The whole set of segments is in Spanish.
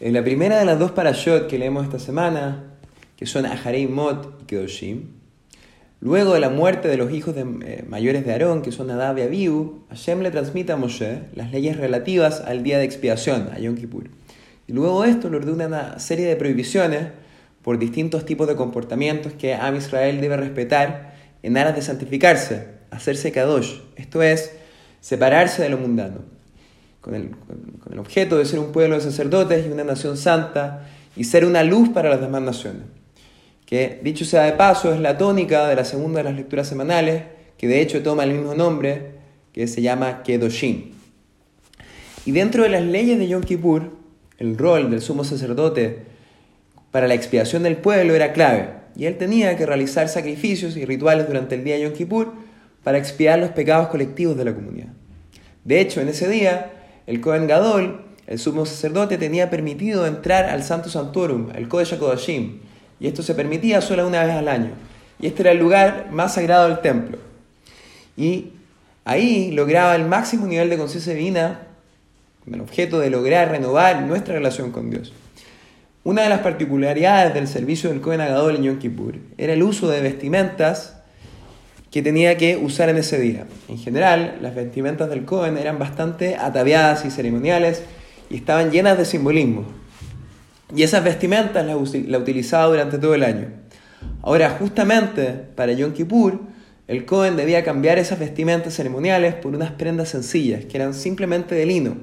En la primera de las dos parashot que leemos esta semana, que son Aharei Mot y Kedoshim, luego de la muerte de los hijos eh, mayores de Aarón, que son Nadab y Abihu, Hashem le transmite a Moshe las leyes relativas al día de expiación, a Yom Kippur. Y luego de esto le ordena una serie de prohibiciones por distintos tipos de comportamientos que Am Israel debe respetar en aras de santificarse, hacerse kadosh, esto es, separarse de lo mundano, con el, con el objeto de ser un pueblo de sacerdotes y una nación santa y ser una luz para las demás naciones. Que, dicho sea de paso, es la tónica de la segunda de las lecturas semanales, que de hecho toma el mismo nombre, que se llama Kedoshim. Y dentro de las leyes de Yom Kippur, el rol del sumo sacerdote para la expiación del pueblo era clave, y él tenía que realizar sacrificios y rituales durante el día de Yom Kippur para expiar los pecados colectivos de la comunidad. De hecho, en ese día, el Kohen Gadol, el sumo sacerdote, tenía permitido entrar al Santo Santorum, el Kodesh HaKodashim, y esto se permitía solo una vez al año. Y este era el lugar más sagrado del templo. Y ahí lograba el máximo nivel de conciencia divina con el objeto de lograr renovar nuestra relación con Dios. Una de las particularidades del servicio del Kohen Agadol en Yom Kippur era el uso de vestimentas que tenía que usar en ese día. En general, las vestimentas del Kohen eran bastante ataviadas y ceremoniales y estaban llenas de simbolismo. Y esas vestimentas las la utilizaba durante todo el año. Ahora, justamente para Yom Kippur, el Cohen debía cambiar esas vestimentas ceremoniales por unas prendas sencillas, que eran simplemente de lino.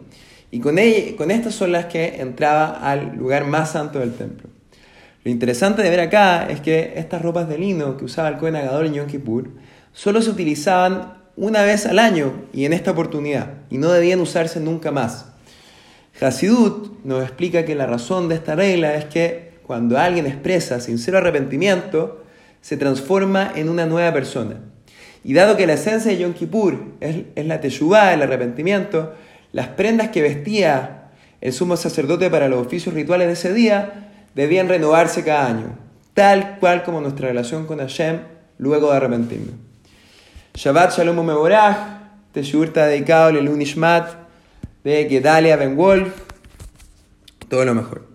Y con, con estas son las que entraba al lugar más santo del templo. Lo interesante de ver acá es que estas ropas de lino que usaba el Cohen Agador en Yom Kippur solo se utilizaban una vez al año y en esta oportunidad, y no debían usarse nunca más. Hasidut nos explica que la razón de esta regla es que cuando alguien expresa sincero arrepentimiento, se transforma en una nueva persona. Y dado que la esencia de Yom Kippur es, la teshuvah, el arrepentimiento, las prendas que vestía el sumo sacerdote para los oficios rituales de ese día debían renovarse cada año, tal cual como nuestra relación con Hashem luego de arrepentirnos. Shabbat Shalom Mevorach, Teshuvah está dedicado a Lelunishmat, de Gedalia Ben Wolf, todo lo mejor.